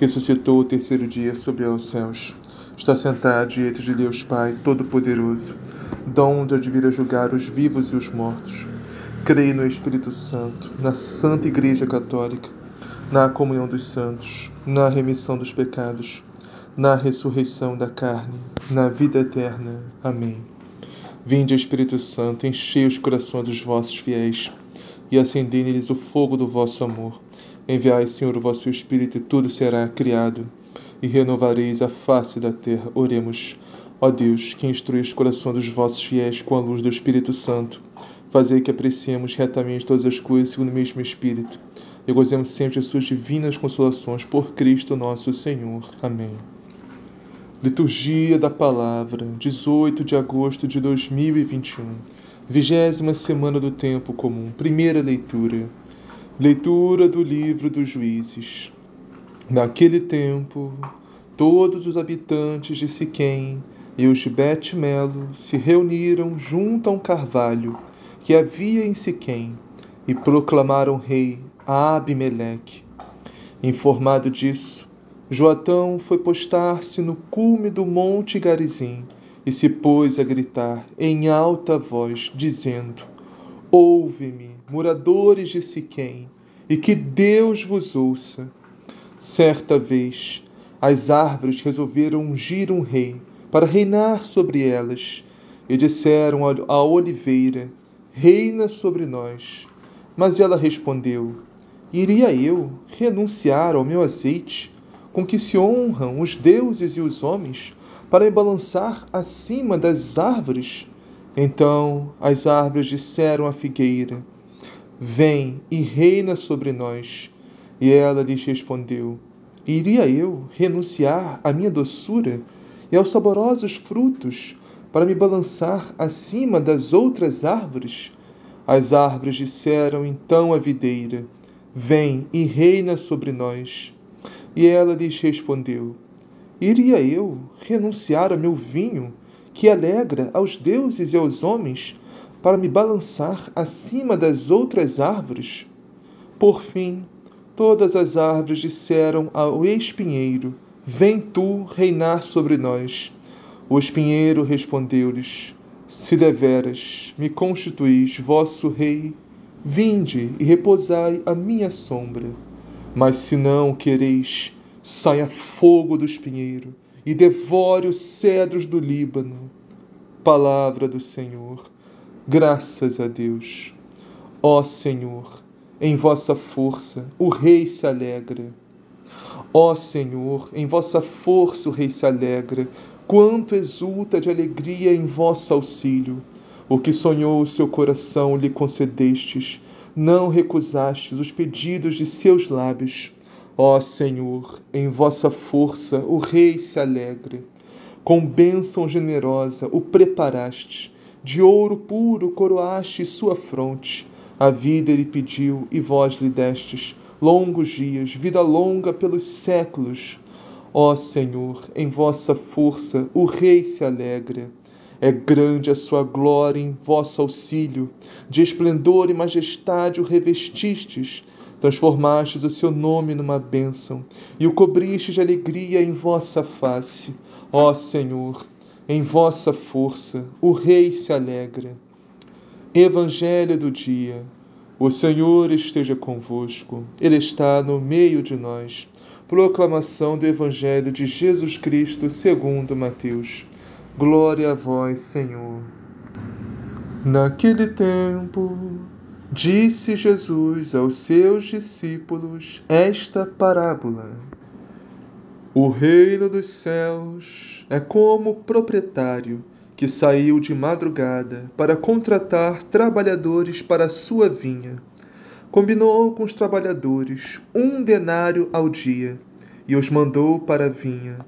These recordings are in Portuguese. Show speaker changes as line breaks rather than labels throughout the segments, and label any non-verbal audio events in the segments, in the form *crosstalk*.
ressuscitou o terceiro dia sobre os céus. Está sentado diante de Deus Pai Todo-Poderoso, de vir a julgar os vivos e os mortos. Creio no Espírito Santo, na Santa Igreja Católica, na comunhão dos santos, na remissão dos pecados, na ressurreição da carne, na vida eterna. Amém. Vinde, Espírito Santo, enchei os corações dos vossos fiéis e acendei neles o fogo do vosso amor. Enviai, Senhor, o vosso Espírito, e tudo será criado, e renovareis a face da terra. Oremos. Ó Deus, que instruís os corações dos vossos fiéis com a luz do Espírito Santo, fazei que apreciemos retamente todas as coisas segundo o mesmo Espírito, e gozemos sempre de suas divinas consolações por Cristo nosso Senhor. Amém. Liturgia da Palavra, 18 de agosto de 2021, vigésima semana do Tempo Comum, primeira leitura. Leitura do livro dos Juízes. Naquele tempo, todos os habitantes de Siquém e os de Bet-Melo se reuniram junto a um carvalho que havia em Siquém e proclamaram rei a Abimeleque. Informado disso, Joatão foi postar-se no cume do monte Garizim e se pôs a gritar em alta voz, dizendo: Ouve-me, moradores de Siquém, e que Deus vos ouça. Certa vez, as árvores resolveram ungir um rei para reinar sobre elas, e disseram à oliveira: Reina sobre nós. Mas ela respondeu: Iria eu renunciar ao meu azeite, com que se honram os deuses e os homens, para me balançar acima das árvores? Então as árvores disseram à figueira: Vem e reina sobre nós. E ela lhes respondeu: Iria eu renunciar à minha doçura e aos saborosos frutos para me balançar acima das outras árvores? As árvores disseram então à videira: Vem e reina sobre nós. E ela lhes respondeu: Iria eu renunciar ao meu vinho que alegra aos deuses e aos homens, para me balançar acima das outras árvores? Por fim, todas as árvores disseram ao espinheiro: Vem tu reinar sobre nós. O espinheiro respondeu-lhes: Se deveras me constituís vosso rei, vinde e repousai à minha sombra. Mas se não quereis, saia fogo do espinheiro e devore os cedros do Líbano. Palavra do Senhor. Graças a Deus. Ó Senhor, em vossa força o Rei se alegra. Ó Senhor, em vossa força o Rei se alegra, quanto exulta de alegria em vosso auxílio. O que sonhou o seu coração lhe concedestes, não recusastes os pedidos de seus lábios. Ó Senhor, em vossa força o Rei se alegra. Com bênção generosa o preparaste, de ouro puro coroaste sua fronte. A vida ele pediu e vós lhe destes, longos dias, vida longa pelos séculos. Ó Senhor, em vossa força o Rei se alegra. É grande a sua glória em vosso auxílio, de esplendor e majestade o revestistes Transformastes o seu nome numa bênção e o cobristes de alegria em vossa face. Ó Senhor, em vossa força o Rei se alegra. Evangelho do dia. O Senhor esteja convosco, Ele está no meio de nós. Proclamação do Evangelho de Jesus Cristo segundo Mateus. Glória a vós, Senhor. Naquele tempo, Disse Jesus aos seus discípulos esta parábola: O reino dos céus é como o proprietário que saiu de madrugada para contratar trabalhadores para a sua vinha. Combinou com os trabalhadores um denário ao dia e os mandou para a vinha.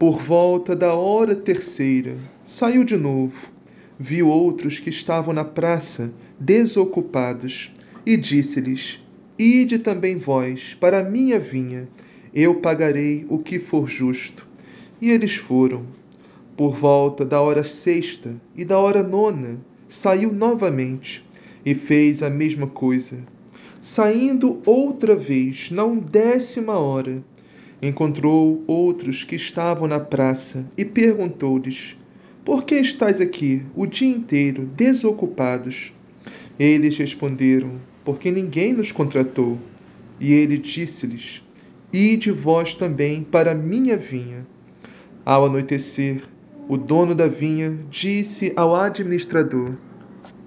Por volta da hora terceira, saiu de novo. Viu outros que estavam na praça, desocupados, e disse-lhes: Ide também vós para a minha vinha, eu pagarei o que for justo. E eles foram. Por volta da hora sexta e da hora nona, saiu novamente e fez a mesma coisa. Saindo outra vez, na undécima hora, encontrou outros que estavam na praça e perguntou-lhes: Por que estáis aqui o dia inteiro desocupados? Eles responderam: Porque ninguém nos contratou. E ele disse-lhes: Ide vós também para a minha vinha. Ao anoitecer, o dono da vinha disse ao administrador: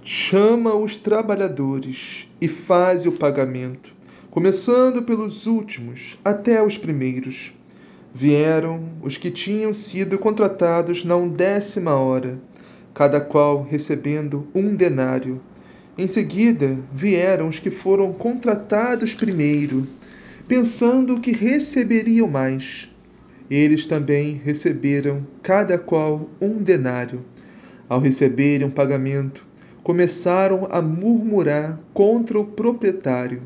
Chama os trabalhadores e faz o pagamento começando pelos últimos até os primeiros. Vieram os que tinham sido contratados na undécima hora, cada qual recebendo um denário. Em seguida vieram os que foram contratados primeiro, pensando que receberiam mais. Eles também receberam, cada qual, um denário. Ao receberem um pagamento, começaram a murmurar contra o proprietário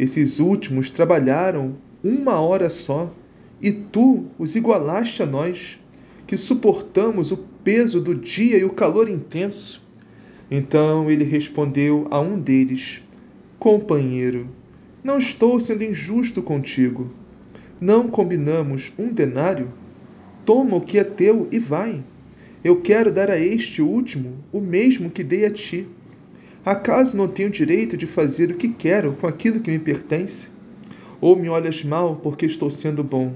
esses últimos trabalharam uma hora só, e tu os igualaste a nós, que suportamos o peso do dia e o calor intenso. Então ele respondeu a um deles: Companheiro, não estou sendo injusto contigo. Não combinamos um denário? Toma o que é teu e vai. Eu quero dar a este último o mesmo que dei a ti. Acaso não tenho direito de fazer o que quero com aquilo que me pertence? Ou me olhas mal porque estou sendo bom?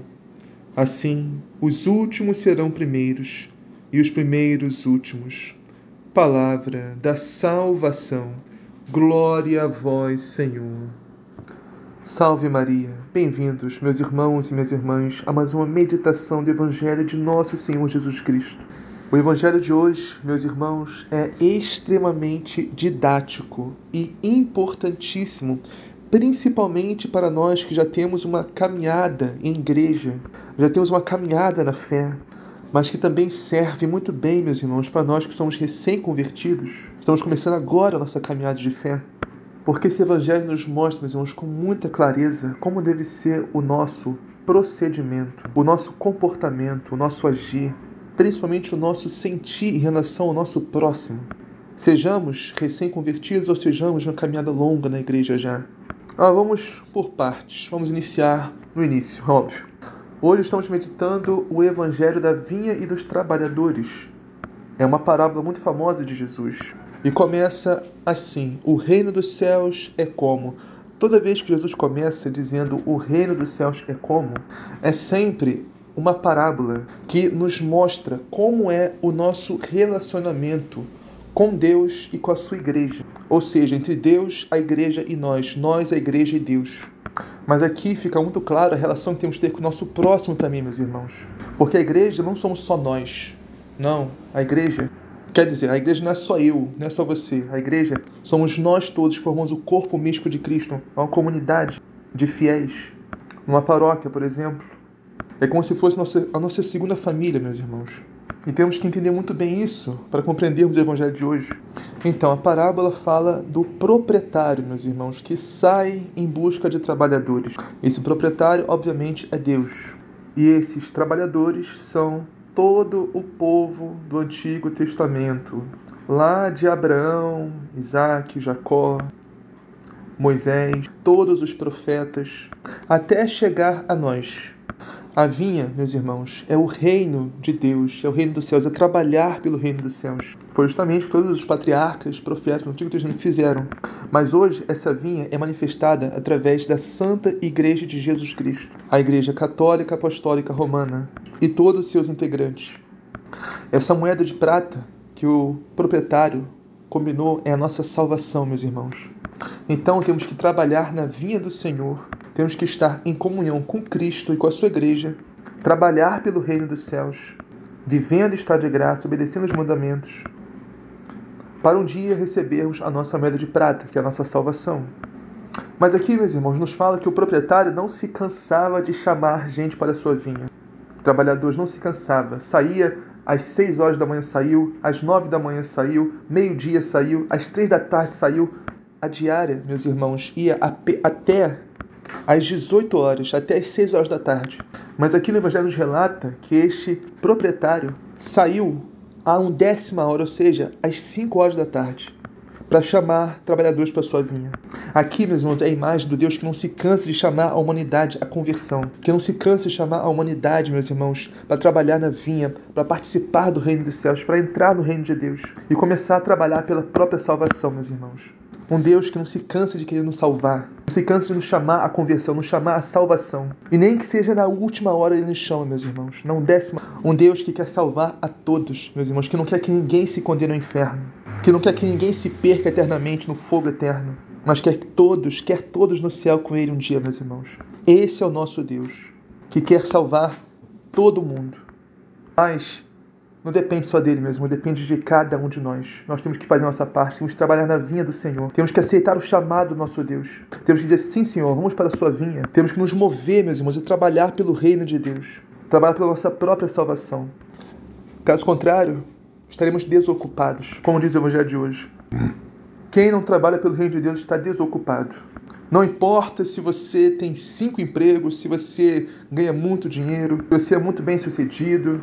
Assim, os últimos serão primeiros, e os primeiros últimos. Palavra da salvação. Glória a vós, Senhor. Salve Maria. Bem-vindos, meus irmãos e minhas irmãs, a mais uma meditação do Evangelho de nosso Senhor Jesus Cristo. O evangelho de hoje, meus irmãos, é extremamente didático e importantíssimo, principalmente para nós que já temos uma caminhada em igreja, já temos uma caminhada na fé, mas que também serve muito bem, meus irmãos, para nós que somos recém-convertidos. Estamos começando agora a nossa caminhada de fé. Porque esse evangelho nos mostra, meus irmãos, com muita clareza como deve ser o nosso procedimento, o nosso comportamento, o nosso agir principalmente o nosso sentir em relação ao nosso próximo. Sejamos recém-convertidos ou sejamos uma caminhada longa na igreja já. Ah, vamos por partes. Vamos iniciar no início, *laughs* óbvio. Hoje estamos meditando o Evangelho da Vinha e dos Trabalhadores. É uma parábola muito famosa de Jesus. E começa assim: O reino dos céus é como. Toda vez que Jesus começa dizendo o reino dos céus é como, é sempre uma parábola que nos mostra como é o nosso relacionamento com Deus e com a sua igreja. Ou seja, entre Deus, a igreja e nós, nós, a igreja e Deus. Mas aqui fica muito claro a relação que temos que ter com o nosso próximo também, meus irmãos. Porque a igreja não somos só nós. Não, a igreja Quer dizer, a igreja não é só eu, não é só você. A igreja somos nós todos, formamos o corpo místico de Cristo, uma comunidade de fiéis. Numa paróquia, por exemplo, é como se fosse a nossa segunda família, meus irmãos. E temos que entender muito bem isso para compreendermos o Evangelho de hoje. Então, a parábola fala do proprietário, meus irmãos, que sai em busca de trabalhadores. Esse proprietário, obviamente, é Deus. E esses trabalhadores são todo o povo do Antigo Testamento, lá de Abraão, Isaac, Jacó, Moisés, todos os profetas, até chegar a nós. A vinha, meus irmãos, é o reino de Deus, é o reino dos céus, é trabalhar pelo reino dos céus. Foi justamente o que todos os patriarcas, profetas do Antigo Testamento fizeram. Mas hoje essa vinha é manifestada através da Santa Igreja de Jesus Cristo, a Igreja Católica Apostólica Romana e todos os seus integrantes. Essa moeda de prata que o proprietário combinou é a nossa salvação, meus irmãos. Então temos que trabalhar na vinha do Senhor temos que estar em comunhão com Cristo e com a sua igreja, trabalhar pelo reino dos céus, vivendo estado de graça, obedecendo os mandamentos, para um dia recebermos a nossa moeda de prata, que é a nossa salvação. Mas aqui, meus irmãos, nos fala que o proprietário não se cansava de chamar gente para a sua vinha. trabalhadores, não se cansava. Saía às 6 horas da manhã saiu, às 9 da manhã saiu, meio-dia saiu, às 3 da tarde saiu. A diária, meus irmãos, ia até às 18 horas, até às 6 horas da tarde. Mas aqui no Evangelho nos relata que este proprietário saiu a um décima hora, ou seja, às 5 horas da tarde para chamar trabalhadores para sua vinha. Aqui, meus irmãos, é a imagem do Deus que não se cansa de chamar a humanidade à conversão, que não se cansa de chamar a humanidade, meus irmãos, para trabalhar na vinha, para participar do reino dos céus, para entrar no reino de Deus e começar a trabalhar pela própria salvação, meus irmãos. Um Deus que não se cansa de querer nos salvar, não se cansa de nos chamar à conversão, nos chamar à salvação. E nem que seja na última hora ele nos chama, meus irmãos, não décima. Um Deus que quer salvar a todos, meus irmãos, que não quer que ninguém se condene ao inferno que não quer que ninguém se perca eternamente no fogo eterno, mas quer que todos, quer todos no céu com Ele um dia, meus irmãos. Esse é o nosso Deus, que quer salvar todo mundo. Mas não depende só dele mesmo, depende de cada um de nós. Nós temos que fazer a nossa parte, temos que trabalhar na vinha do Senhor. Temos que aceitar o chamado do nosso Deus. Temos que dizer, sim, Senhor, vamos para a sua vinha. Temos que nos mover, meus irmãos, e trabalhar pelo reino de Deus. Trabalhar pela nossa própria salvação. Caso contrário, estaremos desocupados, como diz o Evangelho de hoje. Quem não trabalha pelo reino de Deus está desocupado. Não importa se você tem cinco empregos, se você ganha muito dinheiro, se você é muito bem sucedido,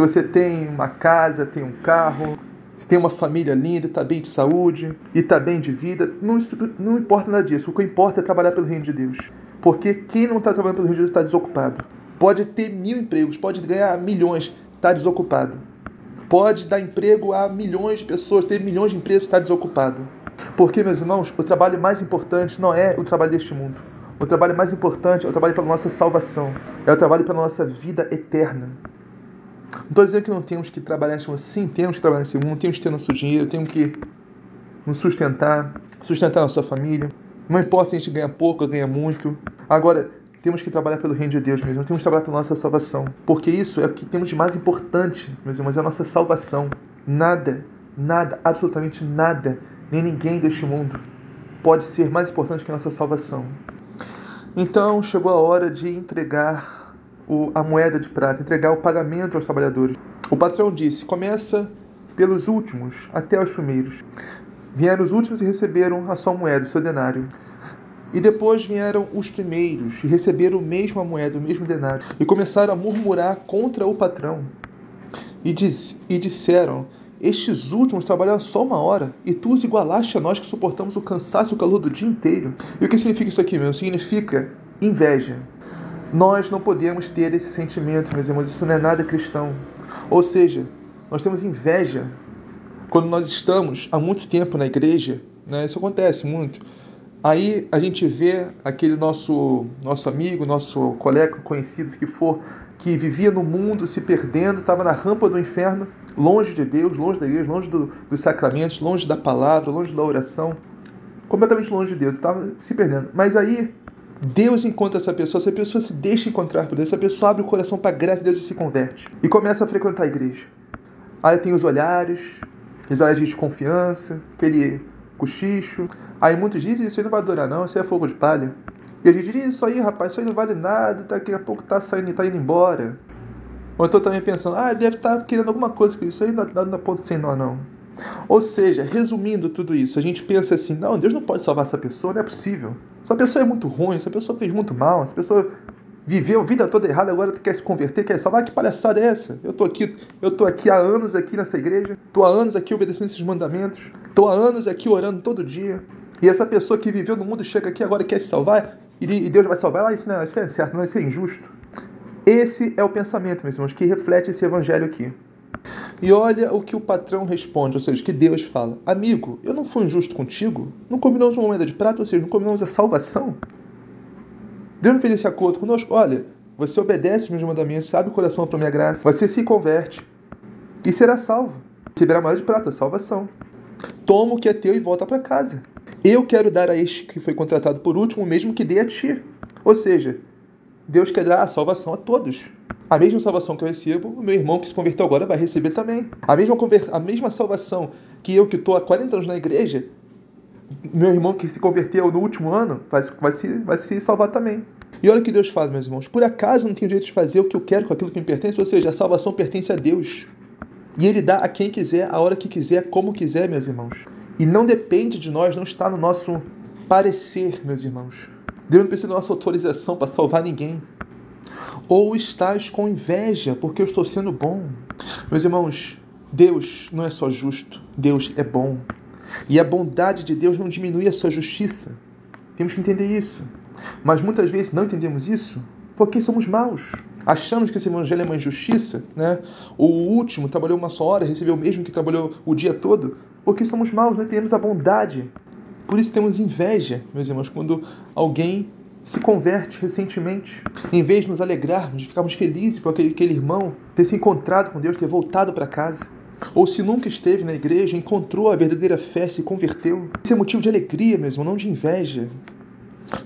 se você tem uma casa, tem um carro, se tem uma família linda, está bem de saúde e está bem de vida, não, não importa nada disso. O que importa é trabalhar pelo reino de Deus. Porque quem não está trabalhando pelo reino de Deus está desocupado. Pode ter mil empregos, pode ganhar milhões, está desocupado pode dar emprego a milhões de pessoas, ter milhões de empresas estar desocupado. Porque, meus irmãos, o trabalho mais importante não é o trabalho deste mundo. O trabalho mais importante é o trabalho pela nossa salvação, é o trabalho pela nossa vida eterna. Não estou dizendo que não temos que trabalhar nesse mundo. Sim, temos que trabalhar nesse mundo, temos que ter nosso dinheiro, temos que nos sustentar, sustentar nossa família. Não importa se a gente ganha pouco ou ganha muito. Agora, temos que trabalhar pelo reino de Deus mesmo, temos que trabalhar pela nossa salvação. Porque isso é o que temos de mais importante, meus irmãos, é a nossa salvação. Nada, nada, absolutamente nada, nem ninguém deste mundo pode ser mais importante que a nossa salvação. Então chegou a hora de entregar o, a moeda de prata, entregar o pagamento aos trabalhadores. O patrão disse: começa pelos últimos até os primeiros. Vieram os últimos e receberam a sua moeda, o seu denário. E depois vieram os primeiros e receberam a mesma moeda, o mesmo denário, e começaram a murmurar contra o patrão. E, diz, e disseram: Estes últimos trabalharam só uma hora, e tu os igualaste a nós que suportamos o cansaço e o calor do dia inteiro. E o que significa isso aqui, meu? Significa inveja. Nós não podemos ter esse sentimento, meus irmãos, isso não é nada cristão. Ou seja, nós temos inveja quando nós estamos há muito tempo na igreja, né? isso acontece muito Aí a gente vê aquele nosso nosso amigo, nosso colega conhecido que for, que vivia no mundo se perdendo, estava na rampa do inferno, longe de Deus, longe da igreja, longe do, dos sacramentos, longe da palavra, longe da oração, completamente longe de Deus, estava se perdendo. Mas aí Deus encontra essa pessoa, essa pessoa se deixa encontrar por Deus, essa pessoa abre o coração para a graça de Deus e se converte e começa a frequentar a igreja. Aí tem os olhares, os olhares de desconfiança, aquele cochicho. Aí muitos dizem, isso aí não vai durar não, isso aí é fogo de palha. E a gente diz, isso aí, rapaz, isso aí não vale nada, daqui a pouco tá saindo, tá indo embora. Ou então também pensando, ah, deve estar tá querendo alguma coisa com isso aí, não dá ponto sem nó não. Ou seja, resumindo tudo isso, a gente pensa assim, não, Deus não pode salvar essa pessoa, não é possível. Essa pessoa é muito ruim, essa pessoa fez muito mal, essa pessoa viveu a vida toda errada, agora quer se converter, quer salvar, que palhaçada é essa? Eu tô aqui, eu tô aqui há anos aqui nessa igreja, tô há anos aqui obedecendo esses mandamentos, tô há anos aqui orando todo dia. E essa pessoa que viveu no mundo chega aqui agora quer se salvar e Deus vai salvar ela, isso não, isso é certo, não, isso é injusto. Esse é o pensamento, meus irmãos, que reflete esse evangelho aqui. E olha o que o patrão responde, ou seja, que Deus fala: Amigo, eu não fui injusto contigo? Não combinamos uma moeda de prata, ou seja, não combinamos a salvação? Deus não fez esse acordo conosco. Olha, você obedece os meus mandamentos, sabe o coração para minha graça, você se converte e será salvo. Receberá moeda de prata, salvação. Toma o que é teu e volta para casa. Eu quero dar a este que foi contratado por último o mesmo que dei a ti. Ou seja, Deus quer dar a salvação a todos. A mesma salvação que eu recebo, o meu irmão que se converteu agora vai receber também. A mesma, a mesma salvação que eu que estou há 40 anos na igreja, meu irmão que se converteu no último ano vai, vai, se, vai se salvar também. E olha o que Deus faz, meus irmãos. Por acaso não tenho direito de fazer o que eu quero com aquilo que me pertence? Ou seja, a salvação pertence a Deus. E Ele dá a quem quiser, a hora que quiser, como quiser, meus irmãos. E não depende de nós, não está no nosso parecer, meus irmãos. Deus não precisa da nossa autorização para salvar ninguém. Ou estás com inveja porque eu estou sendo bom. Meus irmãos, Deus não é só justo, Deus é bom. E a bondade de Deus não diminui a sua justiça. Temos que entender isso. Mas muitas vezes não entendemos isso porque somos maus. Achamos que esse evangelho é uma injustiça, né? O último trabalhou uma só hora, recebeu o mesmo que trabalhou o dia todo, porque somos maus, não entendemos a bondade. Por isso temos inveja, meus irmãos, quando alguém se converte recentemente. Em vez de nos alegrarmos, de ficarmos felizes por aquele, aquele irmão ter se encontrado com Deus, ter voltado para casa. Ou se nunca esteve na igreja, encontrou a verdadeira fé, se converteu. Isso é motivo de alegria, mesmo, não de inveja.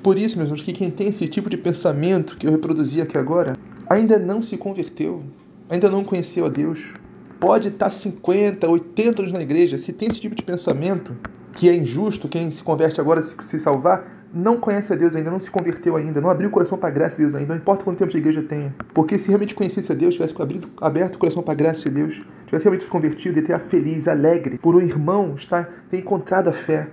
Por isso, meus irmãos, que quem tem esse tipo de pensamento que eu reproduzi aqui agora, ainda não se converteu, ainda não conheceu a Deus. Pode estar 50, 80 anos na igreja, se tem esse tipo de pensamento, que é injusto, quem se converte agora se, se salvar, não conhece a Deus ainda, não se converteu ainda, não abriu o coração para a graça de Deus ainda, não importa quanto tempo de igreja tenha. Porque se realmente conhecesse a Deus, tivesse abrido, aberto o coração para a graça de Deus, tivesse realmente se convertido e ter feliz, alegre, por um irmão estar, ter encontrado a fé,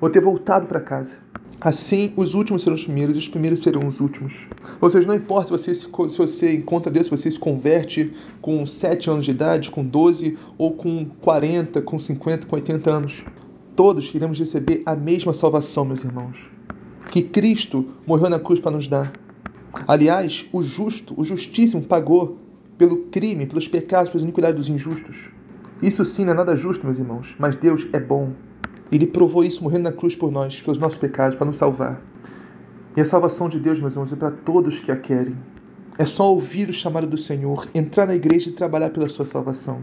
ou ter voltado para casa. Assim, os últimos serão os primeiros e os primeiros serão os últimos. Ou seja, não importa se você, se, se você encontra Deus, se você se converte com 7 anos de idade, com 12, ou com 40, com 50, com 80 anos. Todos iremos receber a mesma salvação, meus irmãos. Que Cristo morreu na cruz para nos dar. Aliás, o justo, o justíssimo, pagou pelo crime, pelos pecados, pelas iniquidades dos injustos. Isso sim não é nada justo, meus irmãos, mas Deus é bom. Ele provou isso morrendo na cruz por nós, pelos nossos pecados, para nos salvar. E a salvação de Deus, meus irmãos, é para todos que a querem. É só ouvir o chamado do Senhor, entrar na igreja e trabalhar pela sua salvação.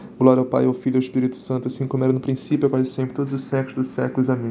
Glória ao Pai, ao Filho e ao Espírito Santo, assim como era no princípio, agora e sempre, todos os séculos dos séculos. Amém.